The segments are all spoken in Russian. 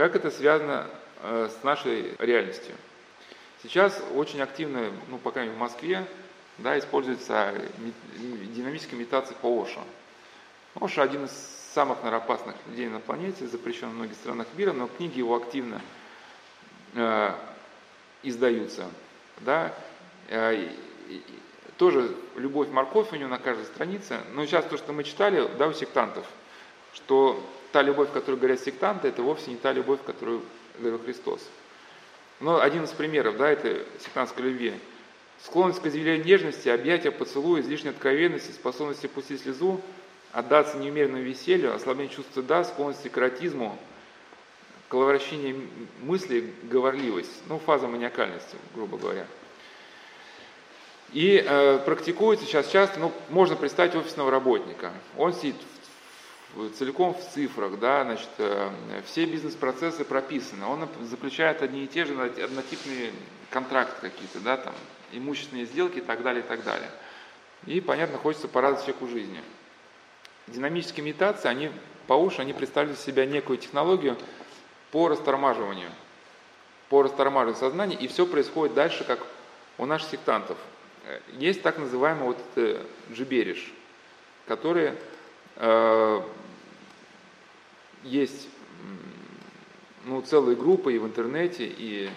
Как это связано э, с нашей реальностью? Сейчас очень активно, ну, по крайней в Москве, да, используется динамическая имитация по Оша. Оша один из самых, наверное, опасных людей на планете, запрещен в многих странах мира, но книги его активно э, издаются. Да? Э, тоже любовь морковь у него на каждой странице. Но сейчас то, что мы читали, да, у сектантов, что та любовь, которую говорят сектанты, это вовсе не та любовь, которую говорил Христос. Но один из примеров, да, это сектантской любви. Склонность к изъявлению нежности, объятия, поцелуя, излишней откровенности, способности пустить слезу, отдаться неумеренному веселью, ослабление чувства да, склонности к эротизму, коловращение мыслей, говорливость, ну, фаза маниакальности, грубо говоря. И э, практикуется сейчас часто, ну, можно представить офисного работника. Он сидит в, целиком в цифрах, да, значит, э, все бизнес-процессы прописаны. Он заключает одни и те же однотипные контракты какие-то, да, там, имущественные сделки и так далее, и так далее. И, понятно, хочется порадовать человеку жизни. Динамические имитации, они по уши, они представляют из себя некую технологию по растормаживанию, по растормаживанию сознания, и все происходит дальше, как у наших сектантов. Есть так называемый вот это джибериш, который э, есть ну, целые группы и в интернете, и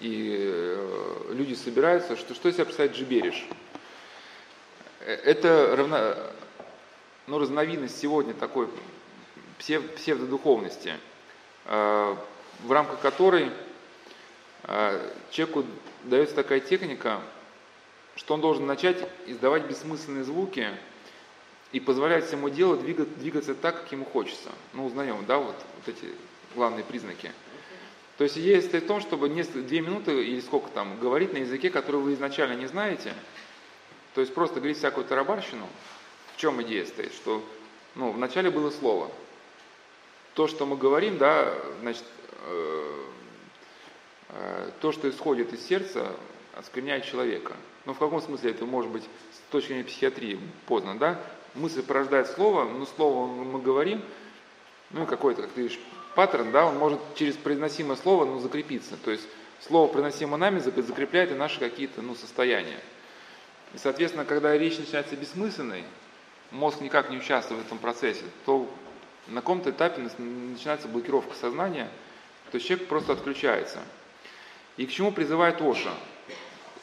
и э, люди собираются, что, что из себя представляет джибериш? Э, это равно, ну, разновидность сегодня такой псев, псевдодуховности, э, в рамках которой человеку дается такая техника, что он должен начать издавать бессмысленные звуки и позволять ему делу двигаться, так, как ему хочется. Ну, узнаем, да, вот, вот эти главные признаки – то есть идея состоит в том, чтобы две минуты или сколько там говорить на языке, который вы изначально не знаете, то есть просто говорить всякую тарабарщину. В чем идея стоит? Что ну, вначале было слово. То, что мы говорим, да, значит, э, э, то, что исходит из сердца, оскверняет человека. Но в каком смысле это может быть с точки зрения психиатрии поздно, да? Мысль порождает слово, но слово мы говорим, ну, какой-то, как ты видишь, паттерн, да, он может через произносимое слово ну, закрепиться. То есть слово, произносимое нами, закрепляет и наши какие-то ну, состояния. И, соответственно, когда речь начинается бессмысленной, мозг никак не участвует в этом процессе, то на каком-то этапе начинается блокировка сознания, то есть человек просто отключается. И к чему призывает Оша?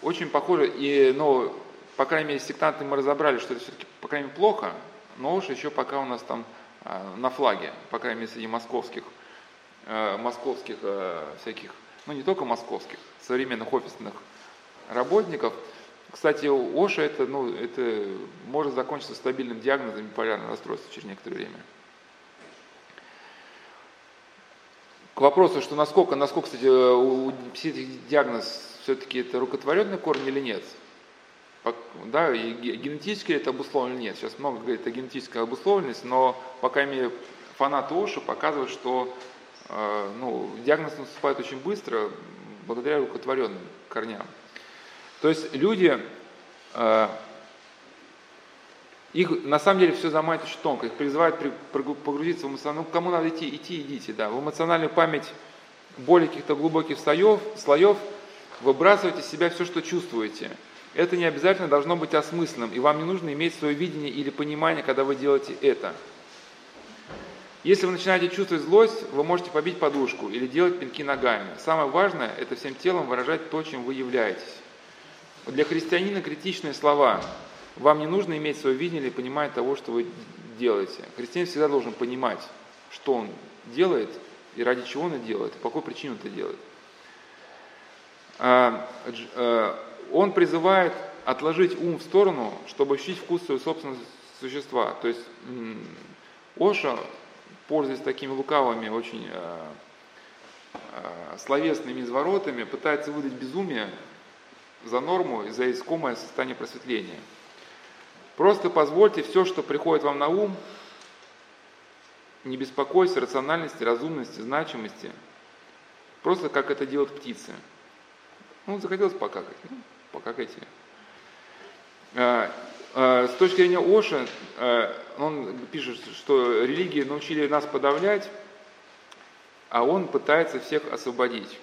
Очень похоже, и, но, по крайней мере, сектанты мы разобрали, что это все-таки, по крайней мере, плохо, но Оша еще пока у нас там а, на флаге, по крайней мере, среди московских Э, московских э, всяких, ну не только московских, современных офисных работников. Кстати, у Оша это, ну, это может закончиться стабильным диагнозом биполярного расстройства через некоторое время. К вопросу, что насколько, насколько, кстати, у диагноз все-таки это рукотворенный корень или нет. Да, и генетически это обусловлено нет. Сейчас много говорит о генетической обусловленности, но, по крайней мере, фанаты Оша показывают, что а, ну, диагноз наступает очень быстро, благодаря рукотворенным корням. То есть люди, а, их на самом деле все заманит очень тонко, их призывают погрузиться в эмоциональную, ну кому надо идти, идти, идите, да, в эмоциональную память более каких-то глубоких слоев, слоев выбрасывайте из себя все, что чувствуете. Это не обязательно должно быть осмысленным, и вам не нужно иметь свое видение или понимание, когда вы делаете это. Если вы начинаете чувствовать злость, вы можете побить подушку или делать пинки ногами. Самое важное – это всем телом выражать то, чем вы являетесь. Для христианина критичные слова. Вам не нужно иметь свое видение или понимать того, что вы делаете. Христианин всегда должен понимать, что он делает и ради чего он это делает, по какой причине он это делает. Он призывает отложить ум в сторону, чтобы ощутить вкус своего собственного существа. То есть Оша пользуясь такими лукавыми, очень э, э, словесными изворотами, пытается выдать безумие за норму и за искомое состояние просветления. Просто позвольте все, что приходит вам на ум, не беспокойся рациональности, разумности, значимости, просто как это делают птицы. Ну, захотелось покакать, ну, покакайте. Э, э, с точки зрения Оша, э, он пишет, что религии научили нас подавлять, а он пытается всех освободить.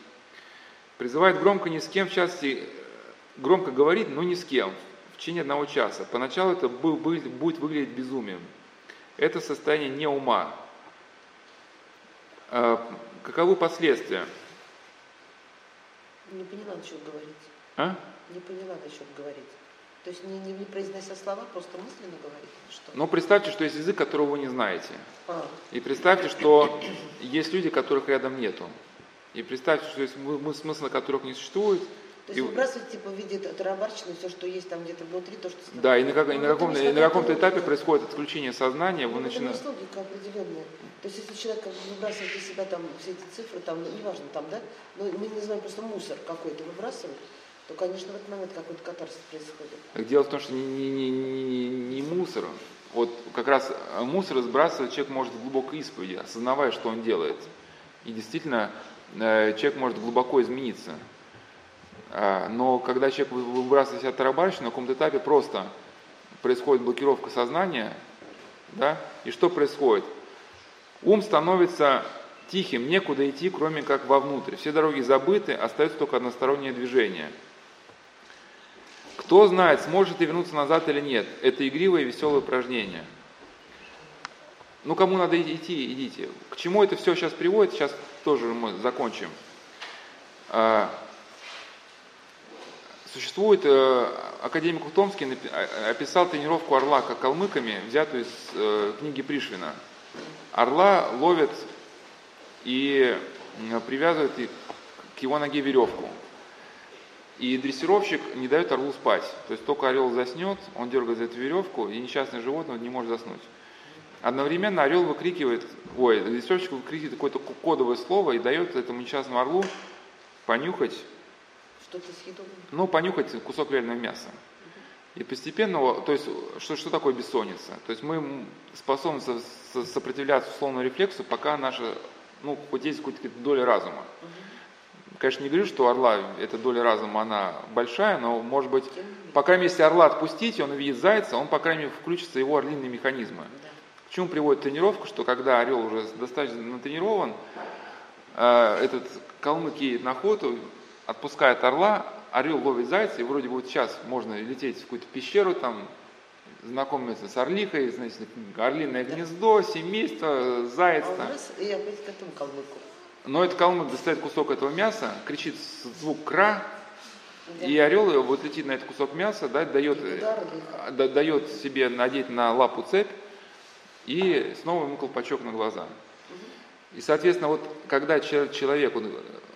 Призывает громко ни с кем, в частности, громко говорит, но ни с кем, в течение одного часа. Поначалу это будет выглядеть безумием. Это состояние не ума. А, каковы последствия? Не поняла, насчет говорить. А? Не поняла, насчет говорить. То есть не, не, не произнося слова, просто мысленно говорить? Что? Ну, представьте, что есть язык, которого вы не знаете. А. И представьте, что есть люди, которых рядом нету. И представьте, что есть смысла которых не существует. То есть выбрасывать типа в виде тарабарщины все, что есть там где-то внутри, то, что... Да, и на, как, и на, каком, и на каком-то этапе происходит отключение сознания, вы начинаете... Это логика определенная. То есть если человек как выбрасывает из себя там все эти цифры, там, ну, неважно там, да, но мы называем просто мусор какой-то выбрасывать, то, конечно, в этот момент какой-то катарсис происходит. Дело в том, что не, не, не, не, не мусор. Вот как раз мусор сбрасывать человек может в глубокой исповеди, осознавая, что он делает. И действительно, э, человек может глубоко измениться. А, но когда человек выбрасывает себя тарабарщину, на каком-то этапе просто происходит блокировка сознания, да, и что происходит? Ум становится тихим, некуда идти, кроме как вовнутрь. Все дороги забыты, остается только одностороннее движение – кто знает, сможет ли вернуться назад или нет. Это игривое и веселое упражнение. Ну, кому надо идти, идите. К чему это все сейчас приводит, сейчас тоже мы закончим. А, существует, э, академик Утомский а, описал тренировку орла как калмыками, взятую из э, книги Пришвина. Орла ловят и привязывают к его ноге веревку. И дрессировщик не дает орлу спать. То есть только орел заснет, он дергает за эту веревку, и несчастное животное не может заснуть. Одновременно орел выкрикивает, ой, дрессировщик выкрикивает какое-то кодовое слово и дает этому несчастному орлу понюхать, что-то съедобное. Ну, понюхать кусок реального мяса. И постепенно, то есть, что, что такое бессонница? То есть мы способны сопротивляться условному рефлексу, пока наша, ну, хоть есть какая-то доля разума. Угу. Конечно, не говорю, что орла эта доля разума, она большая, но, может быть, по крайней мере, если орла отпустить, он увидит зайца, он, по крайней мере, включится его орлиные механизмы. К чему приводит тренировка, что когда орел уже достаточно натренирован, э, этот калмык едет на охоту, отпускает орла, орел ловит зайца, и вроде бы вот сейчас можно лететь в какую-то пещеру, там, знакомиться с орлихой, значит, орлиное гнездо, семейство, заяц. А у нас, я опять к этому калмыку. Но этот калмык достает кусок этого мяса, кричит звук кра, и орел вот летит на этот кусок мяса, да, дает, э, да, дает себе надеть на лапу цепь и снова ему колпачок на глаза. И, соответственно, вот когда человек, он,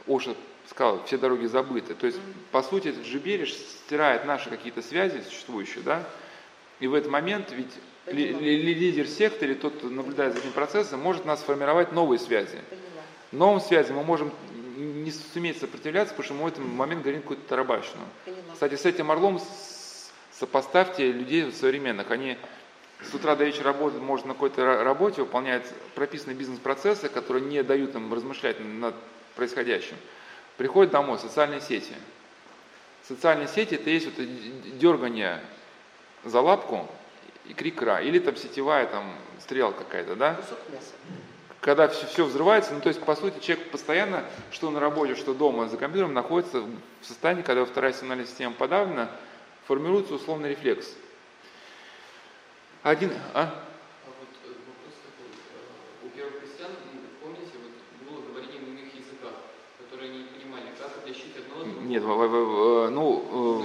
Оша сказал, все дороги забыты, то есть, по сути, этот жибериш стирает наши какие-то связи существующие, да, и в этот момент ведь лидер секты или тот, кто наблюдает за этим процессом, может нас формировать новые связи новым связям мы можем не суметь сопротивляться, потому что мы в этот момент говорим какую-то тарабащину. Кстати, с этим орлом сопоставьте людей современных. Они с утра до вечера работают, может, на какой-то работе, выполняют прописанные бизнес-процессы, которые не дают им размышлять над происходящим. Приходят домой, социальные сети. Социальные сети – это есть вот дергание за лапку и крик «ра», или там сетевая там стрелка какая-то, да? Кусок мяса когда все, все взрывается, ну то есть по сути человек постоянно, что на работе, что дома за компьютером, находится в состоянии, когда вторая сигнальная система подавлена, формируется условный рефлекс. Один, а? Нет, ну,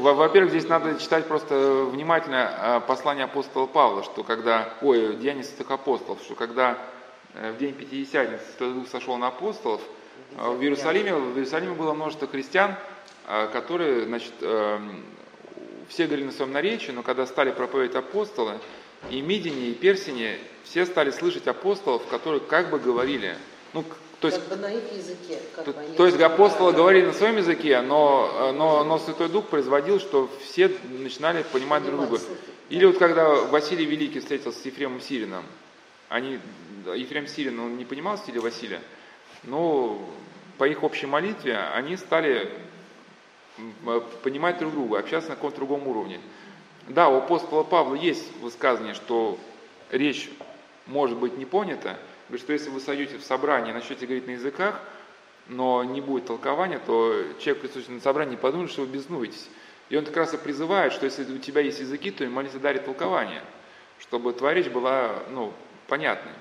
во-первых, здесь надо читать просто внимательно а, послание апостола Павла, что когда, ой, Деяния святых апостолов, что когда Э, в день Пятидесятницы Святой Дух сошел на апостолов, э, в Иерусалиме, в Иерусалиме было множество христиан, э, которые, значит, все говорили на своем наречии, но когда стали проповедовать апостолы, и Мидине, и Персине, все стали слышать апостолов, которые как бы говорили, ну, то есть, как бы на их языке. Как то, то есть апостолы говорили на своем языке, но, но, но Святой Дух производил, что все начинали понимать друг друга. Или вот когда Василий Великий встретился с Ефремом Сирином, они, Ефрем Сирин, он не понимал стиля Василия, но по их общей молитве они стали понимать друг друга, общаться на каком-то другом уровне. Да, у апостола Павла есть высказывание, что речь может быть не понята, Говорит, что если вы сойдете в собрании и начнете говорить на языках, но не будет толкования, то человек, присутствующий на собрании, подумает, что вы безнуетесь. И он как раз и призывает, что если у тебя есть языки, то и молиться дарит толкование, чтобы твоя речь была ну, понятной.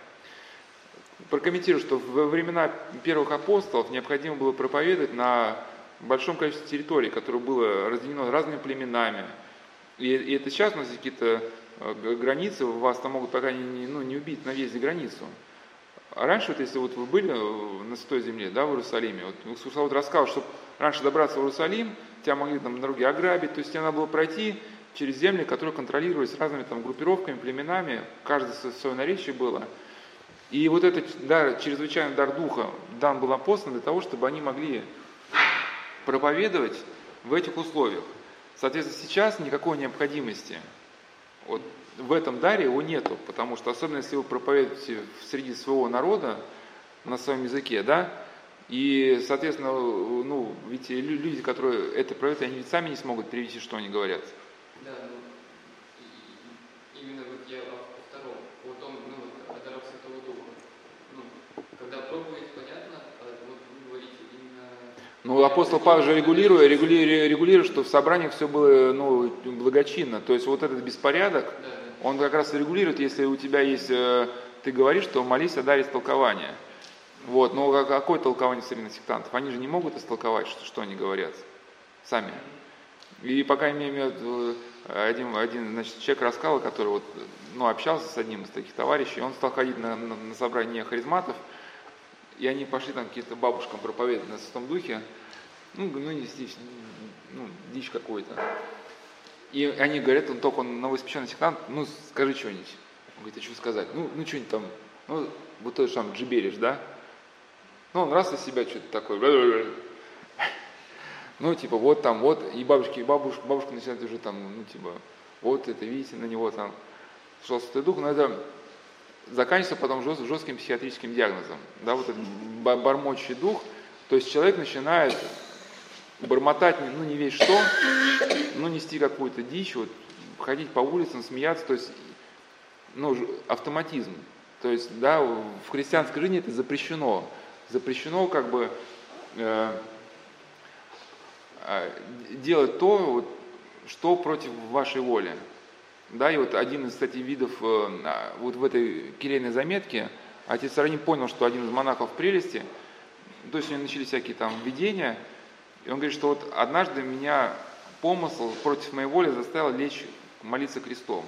Прокомментирую, что во времена первых апостолов необходимо было проповедовать на большом количестве территорий, которое было разделено разными племенами. И, и это сейчас у нас какие-то э, границы, вас там могут пока не, ну, не убить на въезде границу. А раньше, вот, если вот вы были э, на Святой Земле, да, в Иерусалиме, вот вот рассказал, что раньше добраться в Иерусалим, тебя могли там на дороге ограбить, то есть тебе надо было пройти через земли, которые контролировались разными там группировками, племенами, каждое свое наречие было. И вот этот дар, чрезвычайный дар Духа дан был апостолам для того, чтобы они могли проповедовать в этих условиях. Соответственно, сейчас никакой необходимости вот в этом даре его нету, потому что особенно если вы проповедуете среди своего народа на своем языке, да, и, соответственно, ну, ведь люди, которые это проверяют, они ведь сами не смогут перевести, что они говорят. Да, ну, именно вот я о втором, о том, ну, о дарах Святого Духа. Ну, когда проповедь понятно, а вот вы говорите именно... Ну, апостол Павел же регулирует, регулирует, регулирует, что в собраниях все было ну, благочинно. То есть вот этот беспорядок, Да, да. он как раз регулирует, если у тебя есть, э, ты говоришь, что молись о даре толкования. Вот, но какое толкование современных сектантов? Они же не могут истолковать, что, что они говорят сами. И пока имею в один, один значит, человек рассказал, который вот, ну, общался с одним из таких товарищей, он стал ходить на, на, на собрание харизматов, и они пошли там какие-то бабушкам проповедовать на Святом Духе, ну, ну не дичь, ну, дичь какой-то. И они говорят, он только он новоиспеченный сектант, ну, скажи что-нибудь. Он говорит, а что сказать? Ну, ну что-нибудь там, ну, вот то же там джиберишь, да? Ну, он раз из себя что-то такое. Ну, типа, вот там, вот, и бабушки, и бабушка, бабушка начинает уже там, ну, типа, вот это, видите, на него там шел Святой Дух, но это заканчивается потом жест, жестким психиатрическим диагнозом, да, вот этот бормочущий дух, то есть человек начинает бормотать, ну, не весь что, ну, нести какую-то дичь, вот, ходить по улицам, смеяться, то есть, ну, автоматизм, то есть, да, в христианской жизни это запрещено, запрещено как бы э, делать то, вот, что против вашей воли. Да, и вот один из, кстати, видов, э, вот в этой келейной заметке, отец Ранин понял, что один из монахов прелести, то есть у него начались всякие там видения, и он говорит, что вот однажды меня помысл против моей воли заставил лечь молиться крестом.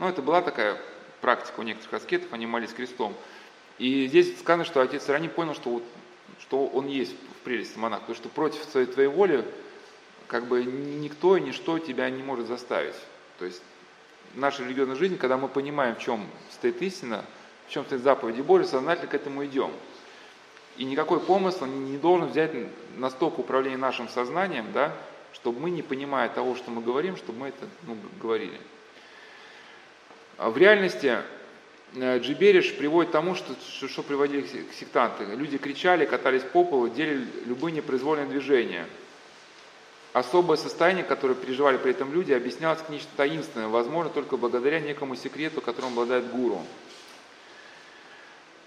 Ну, это была такая практика у некоторых аскетов, они молились крестом. И здесь сказано, что отец Ирани понял, что, вот, что он есть в прелести монах, потому что против своей твоей воли как бы никто и ничто тебя не может заставить. То есть наша религиозная жизнь, когда мы понимаем, в чем стоит истина, в чем стоит заповеди Божьи, сознательно к этому идем. И никакой помысл не должен взять настолько управление нашим сознанием, да, чтобы мы, не понимая того, что мы говорим, чтобы мы это ну, говорили. А в реальности Джибериш приводит к тому, что, что, приводили к сектанты. Люди кричали, катались по полу, делали любые непроизвольные движения. Особое состояние, которое переживали при этом люди, объяснялось как нечто таинственное, возможно, только благодаря некому секрету, которым обладает гуру.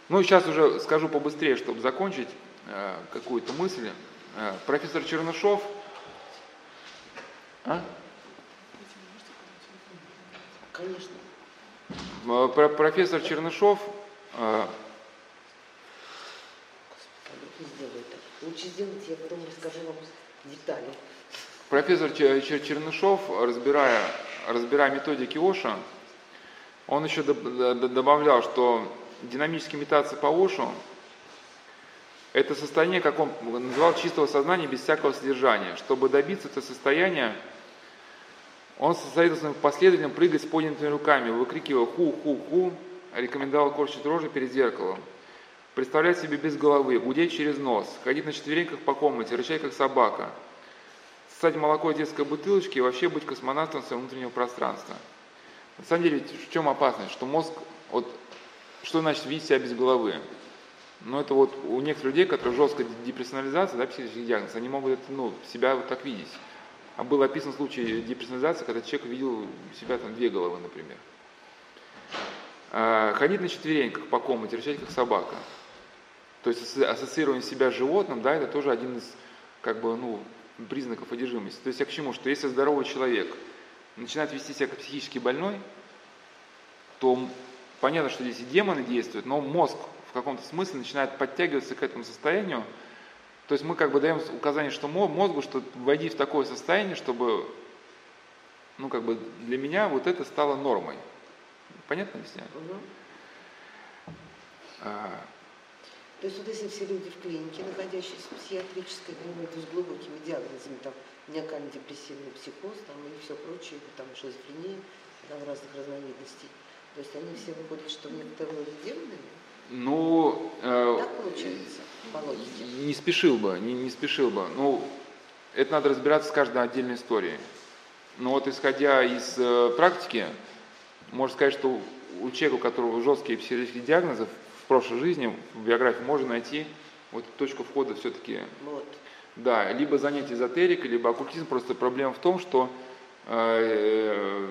Ну, сейчас уже скажу побыстрее, чтобы закончить э, какую-то мысль. Э, профессор Чернышов... А? Конечно. Э, профессор Чернышов э, Лучше сделайте, я потом расскажу вам детали. Профессор Чернышов, разбирая, разбирая методики Оша, он еще добавлял, что динамические имитации по Ошу – это состояние, как он называл, чистого сознания без всякого содержания. Чтобы добиться этого состояния, он состоит своим последователем прыгать с поднятыми руками, выкрикивая «ху-ху-ху», рекомендовал корчить рожи перед зеркалом, представлять себе без головы, гудеть через нос, ходить на четвереньках по комнате, рычать как собака, ссать молоко из детской бутылочки и вообще быть космонавтом своего внутреннего пространства. На самом деле, в чем опасность? Что мозг, вот, что значит видеть себя без головы? Ну, это вот у некоторых людей, которые жесткая деперсонализация, да, психический диагноз, они могут это, ну, себя вот так видеть. А был описан случай деперсонализации, когда человек видел себя там две головы, например. Э, ходить на четвереньках по комнате, рычать как собака. То есть ассоциирование себя с животным, да, это тоже один из как бы, ну, признаков одержимости. То есть я к чему? Что если здоровый человек начинает вести себя как психически больной, то понятно, что здесь и демоны действуют, но мозг в каком-то смысле начинает подтягиваться к этому состоянию. То есть мы как бы даем указание, что мозгу, что войди в такое состояние, чтобы, ну как бы для меня вот это стало нормой. Понятно объясняю? Угу. А... То есть вот если все люди в клинике, находящиеся в психиатрической клинике с глубокими диагнозами, там маниакально-депрессивный психоз, там и все прочее, там шизофрения, там разных разновидностей, то есть они все выходят, что некоторые демонами? Ну, э, так получается, по логике. Не спешил бы, не, не спешил бы. Ну, это надо разбираться с каждой отдельной историей. Но вот исходя из э, практики, можно сказать, что у человека, у которого жесткие психические диагнозы, в прошлой жизни, в биографии можно найти вот точку входа все-таки. Вот. Да, либо занятие эзотерикой, либо оккультизм. Просто проблема в том, что э,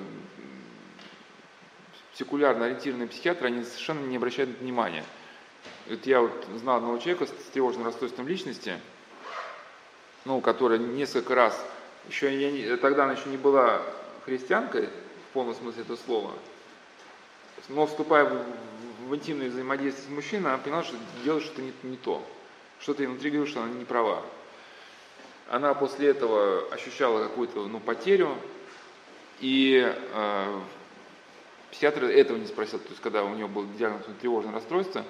секулярно ориентированные психиатры, они совершенно не обращают внимания. Вот я вот знал одного человека с тревожным расстройством личности, ну, которая несколько раз, еще я, тогда она еще не была христианкой, в полном смысле этого слова, но вступая в, в интимное взаимодействие с мужчиной, она поняла, что делает что-то не, не то. Что-то внутри говорит, что она не права. Она после этого ощущала какую-то ну, потерю, и э, психиатр этого не спросил, то есть когда у него был диагноз тревожное расстройство,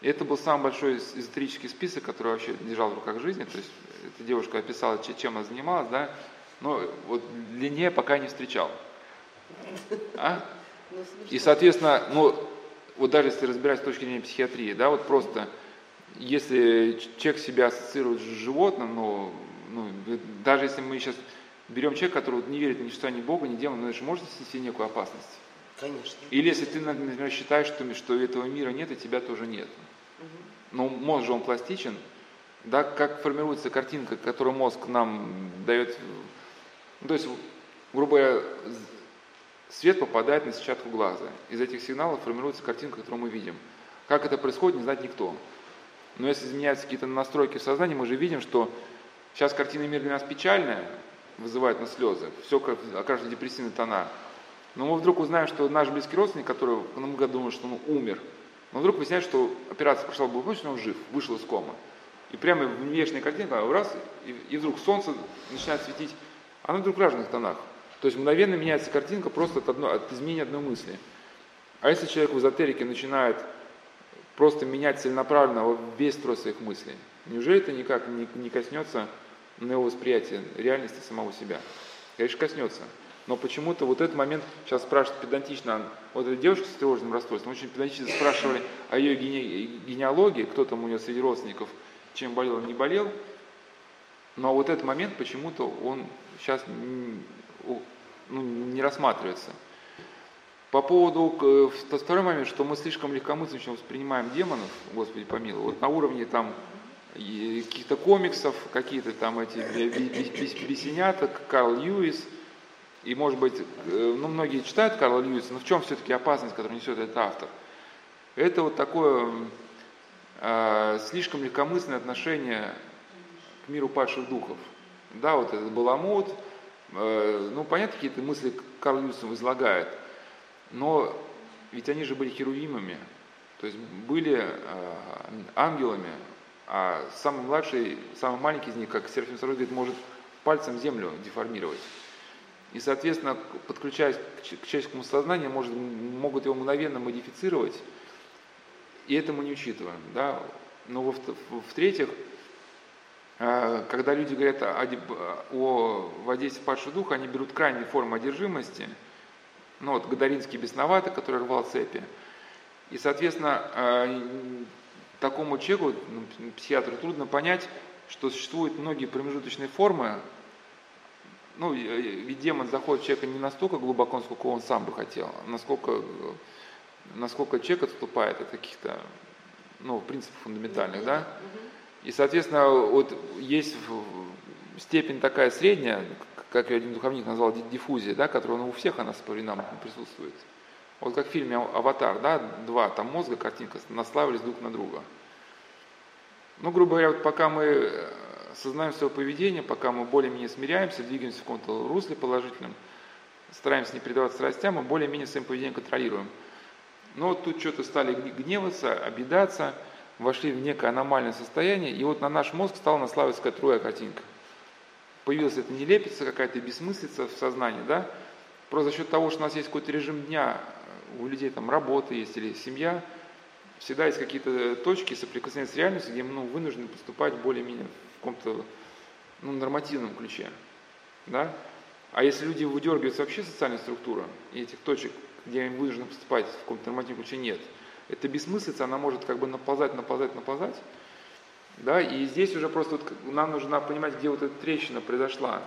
и это был самый большой эзотерический список, который вообще держал в руках жизни, то есть эта девушка описала, чем она занималась, да, но вот длиннее пока не встречал. А? Ну, и, соответственно, ну, вот даже если разбирать с точки зрения психиатрии, да, вот просто, если человек себя ассоциирует с животным, ну, ну даже если мы сейчас берем человека, который не верит ни в что, ни в Бога, ни в демона, но это же может нести некую опасность. Конечно. Или если ты, например, считаешь, что, что этого мира нет, и тебя тоже нет. Угу. Но мозг же он пластичен, да, как формируется картинка, которую мозг нам дает, ну, то есть, грубо говоря, свет попадает на сетчатку глаза. Из этих сигналов формируется картинка, которую мы видим. Как это происходит, не знает никто. Но если изменяются какие-то настройки в сознании, мы же видим, что сейчас картина мира для нас печальная, вызывает на слезы, все окрашено депрессивные тона. Но мы вдруг узнаем, что наш близкий родственник, который мы думаем, что он умер, но вдруг выясняется, что операция прошла благополучно, он жив, вышел из комы. И прямо в внешней картинке, раз, и, вдруг солнце начинает светить, оно вдруг в разных тонах. То есть мгновенно меняется картинка просто от, одно, от изменения одной мысли. А если человек в эзотерике начинает просто менять целенаправленно весь строй своих мыслей, неужели это никак не, не коснется на его восприятие реальности самого себя? Конечно, коснется. Но почему-то вот этот момент сейчас спрашивают педантично, вот эта девушка с тревожным расстройством, очень педантично спрашивали о ее гене, генеалогии, кто там у нее среди родственников, чем болел, не болел. Но вот этот момент почему-то он сейчас ну, не рассматривается. По поводу, э, второй момент, что мы слишком легкомысленно воспринимаем демонов, Господи помилуй, вот на уровне там каких-то комиксов, какие-то там эти бесенята, Карл Льюис, и может быть, э, ну многие читают Карла Льюиса, но в чем все-таки опасность, которую несет этот автор? Это вот такое э, слишком легкомысленное отношение к миру падших духов. Да, вот этот Баламут, Э, ну, понятно, какие-то мысли Карл Юсов излагает, но ведь они же были херувимами, то есть были э, ангелами, а самый младший, самый маленький из них, как Серафим Сарой говорит, может пальцем землю деформировать. И, соответственно, подключаясь к человеческому сознанию, может, могут его мгновенно модифицировать, и это мы не учитываем. Да? Но в-третьих, а, когда люди говорят о, о воздействии падшего духа, они берут крайние формы одержимости. Ну вот Гадаринский бесноватый, который рвал цепи. И, соответственно, а, такому человеку, ну, психиатру, трудно понять, что существуют многие промежуточные формы. Ну, ведь демон заходит в человека не настолько глубоко, насколько он сам бы хотел, а насколько, насколько человек отступает от каких-то ну, принципов фундаментальных, да? И, соответственно, вот есть степень такая средняя, как один духовник назвал диффузия, да, которая ну, у всех она по временам присутствует. Вот как в фильме «Аватар», да, два там мозга, картинка, наслаивались друг на друга. Ну, грубо говоря, вот пока мы э, сознаем свое поведение, пока мы более-менее смиряемся, двигаемся в каком-то русле положительном, стараемся не предаваться страстям, мы более-менее своим поведением контролируем. Но вот тут что-то стали гневаться, обидаться, вошли в некое аномальное состояние, и вот на наш мозг стала наслаиваться другая картинка. Появилась эта нелепица, какая-то бессмыслица в сознании, да? Просто за счет того, что у нас есть какой-то режим дня, у людей там работа есть или семья, всегда есть какие-то точки соприкосновения с реальностью, где мы ну, вынуждены поступать более-менее в каком-то ну, нормативном ключе. Да? А если люди выдергиваются вообще социальной структуры, и этих точек, где они вынуждены поступать в каком-то нормативном ключе, нет, это бессмыслица, она может как бы наползать, наползать, наползать. Да? И здесь уже просто вот нам нужно понимать, где вот эта трещина произошла,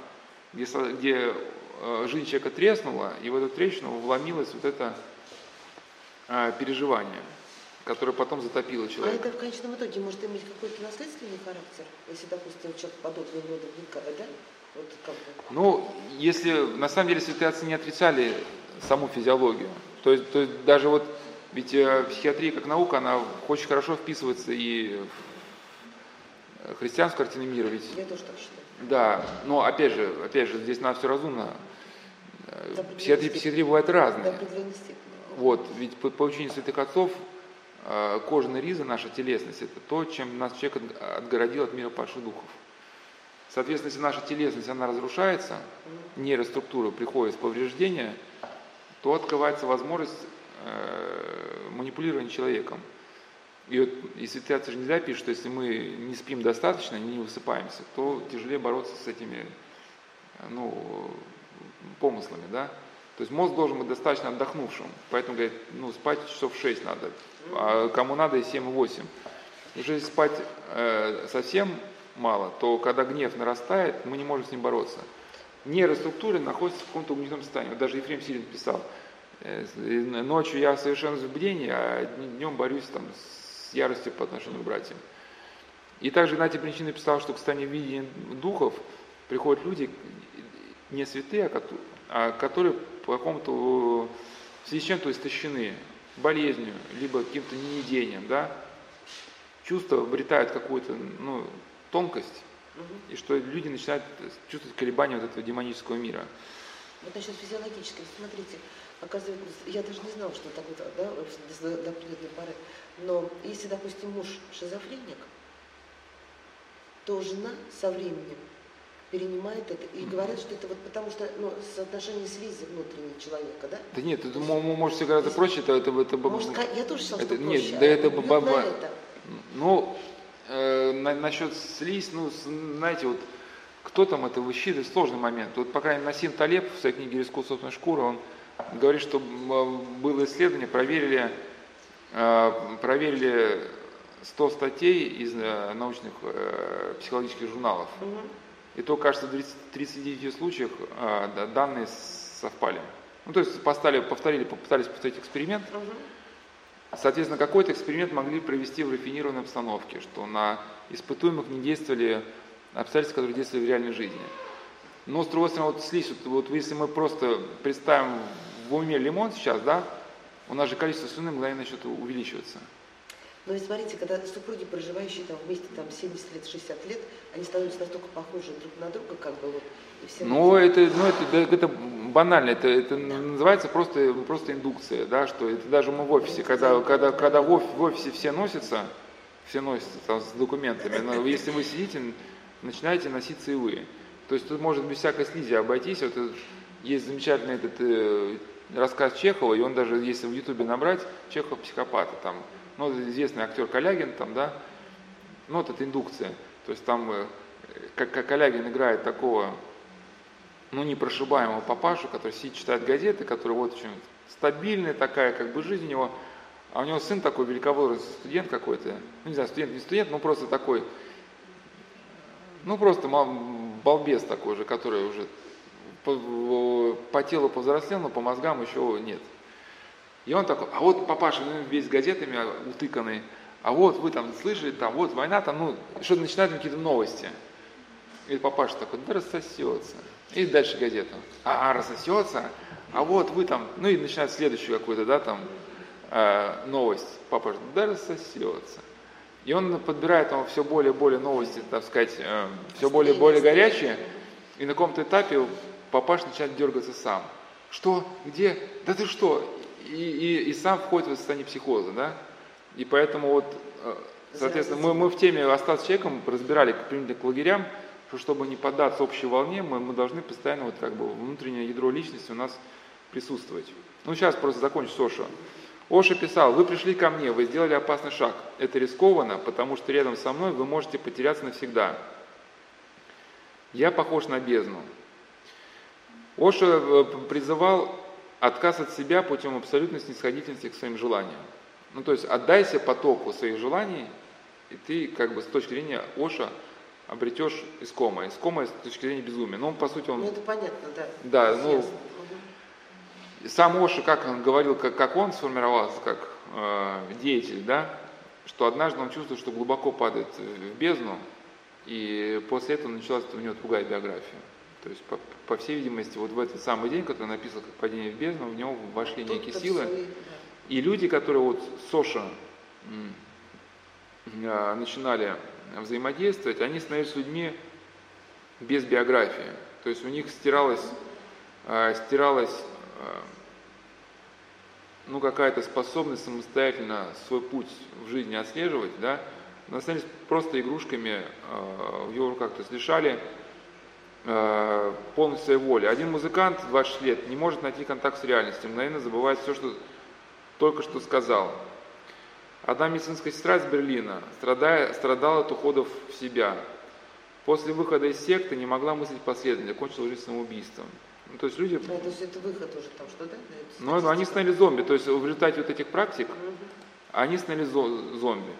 где, где э, жизнь человека треснула, и в эту трещину вломилось вот это э, переживание которая потом затопила а человека. А это в конечном итоге может иметь какой-то наследственный характер, если, допустим, человек рода вникает, да? Вот как бы. Ну, если на самом деле святые отцы не отрицали саму физиологию, то есть, то есть даже вот, ведь э, психиатрия как наука, она очень хорошо вписывается и в христианскую картину мира, ведь. Я тоже так считаю. Да, но опять же, опять же, здесь надо все разумно. Психиатрия, психиатрия бывает разные. Вот, ведь по, по учению святых отцов кожаная риза, наша телесность, это то, чем нас человек отгородил от мира падших духов. Соответственно, если наша телесность, она разрушается, нейроструктура приходит с повреждения, то открывается возможность э, манипулирования человеком. И вот, и святые отцы же нельзя пишут, что если мы не спим достаточно, не высыпаемся, то тяжелее бороться с этими ну, помыслами, да. То есть мозг должен быть достаточно отдохнувшим, поэтому, говорит, ну, спать часов 6 надо, а кому надо и 7-8. Если спать э, совсем мало, то когда гнев нарастает, мы не можем с ним бороться. Нейроструктура находится в каком-то угнетенном состоянии. Вот даже Ефрем Сирин писал, э, ночью я совершенно в бдении, а днем борюсь там, с яростью по отношению к братьям. И также на эти причины писал, что к состоянию видения духов приходят люди, не святые, а, а которые по какому-то в связи с чем-то истощены, болезнью, либо каким-то неедением, да, чувства обретают какую-то ну, тонкость, угу. и что люди начинают чувствовать колебания вот этого демонического мира. Вот насчет физиологического, смотрите, оказывается, я даже не знала, что так вот, да, до, до определенной поры, но если, допустим, муж шизофреник, то жена со временем перенимает это. И говорят, что это вот потому что ну, соотношение связи внутреннего человека, да? Да нет, это может все гораздо проще, это, это, это может, я тоже считала, это, что проще. Нет, да это, баба, это. Ну, э, на, насчет слизь, ну, знаете, вот кто там это высчитывает, сложный момент. Вот, по крайней мере, Насим Талеб в своей книге «Рискус собственной шкуры», он говорит, что было исследование, проверили, э, проверили 100 статей из э, научных э, психологических журналов. Угу. И то, кажется, в 39 случаях а, данные совпали. Ну, то есть поставили, повторили, попытались повторить эксперимент. Соответственно, какой-то эксперимент могли провести в рафинированной обстановке, что на испытуемых не действовали обстоятельства, которые действовали в реальной жизни. Но, с другой стороны, вот слизь, вот, вот если мы просто представим в уме лимон сейчас, да, у нас же количество слюны мгновенно начнет увеличиваться. Но и смотрите, когда супруги, проживающие там вместе там 70 лет, 60 лет, они становятся настолько похожи друг на друга, как бы вот. И все ну, это, ну, это, это банально, это, это да. называется просто, просто индукция, да, что это даже мы в офисе, когда, когда, когда в, офисе, в офисе все носятся, все носятся там с документами, но если вы сидите, начинаете носиться и вы. То есть тут может без всякой слизи обойтись. Вот есть замечательный этот э, рассказ Чехова, и он даже, если в Ютубе набрать, Чехов психопата, там ну, известный актер Калягин там, да, ну, вот это индукция. То есть там, э, как, как Калягин играет такого, ну, непрошибаемого папашу, который сидит, читает газеты, который вот очень стабильная такая, как бы жизнь у него, а у него сын такой великовозрастный студент какой-то, ну, не знаю, студент, не студент, но просто такой, ну, просто балбес такой же, который уже по, по телу повзрослел, но по мозгам еще нет. И он такой, а вот папаша ну, весь газетами утыканный, а вот вы там слышали, там вот война, там, ну, что-то начинают какие-то новости. И папаша такой, да рассосется. И дальше газета. А, а рассосется, а вот вы там, ну и начинает следующую какую-то, да, там, э, новость. Папа же, да рассосется. И он подбирает там все более и более новости, так сказать, э, все более и более горячие. И на каком-то этапе папаш начинает дергаться сам. Что? Где? Да ты что? И, и, сам входит в состояние психоза, да? И поэтому вот, э, соответственно, мы, мы в теме «Остаться человеком» разбирали к лагерям, что чтобы не поддаться общей волне, мы, мы должны постоянно вот как бы внутреннее ядро личности у нас присутствовать. Ну, сейчас просто закончу с Ошо. Оша писал, вы пришли ко мне, вы сделали опасный шаг. Это рискованно, потому что рядом со мной вы можете потеряться навсегда. Я похож на бездну. Оша э, призывал отказ от себя путем абсолютной снисходительности к своим желаниям. Ну, то есть отдайся потоку своих желаний, и ты, как бы, с точки зрения Оша, обретешь искомое. Искомое с точки зрения безумия. Ну, он, по сути, он... Ну, это понятно, да. Да, ну, сам Оша, как он говорил, как, как он сформировался, как э, деятель, да, что однажды он чувствовал, что глубоко падает в бездну, и после этого началась у него другая биография. То есть, по, по всей видимости, вот в этот самый день, который написан как падение в бездну, в него вошли Тут некие силы. Да. И люди, которые вот Соша э, начинали взаимодействовать, они становились людьми без биографии. То есть у них стиралась, э, стиралась э, ну, какая-то способность самостоятельно свой путь в жизни отслеживать, да, но остались просто игрушками э, в его руках, то есть лишали э, полностью воли. Один музыкант 26 лет не может найти контакт с реальностью, мгновенно забывает все, что только что сказал. Одна медицинская сестра из Берлина страдая, страдала от уходов в себя. После выхода из секты не могла мыслить последовательно, кончила жизнь самоубийством. Ну, то есть люди... Да, то есть это выход уже там, что, да? Ну, они становились зомби. То есть в результате вот этих практик угу. они становились зомби.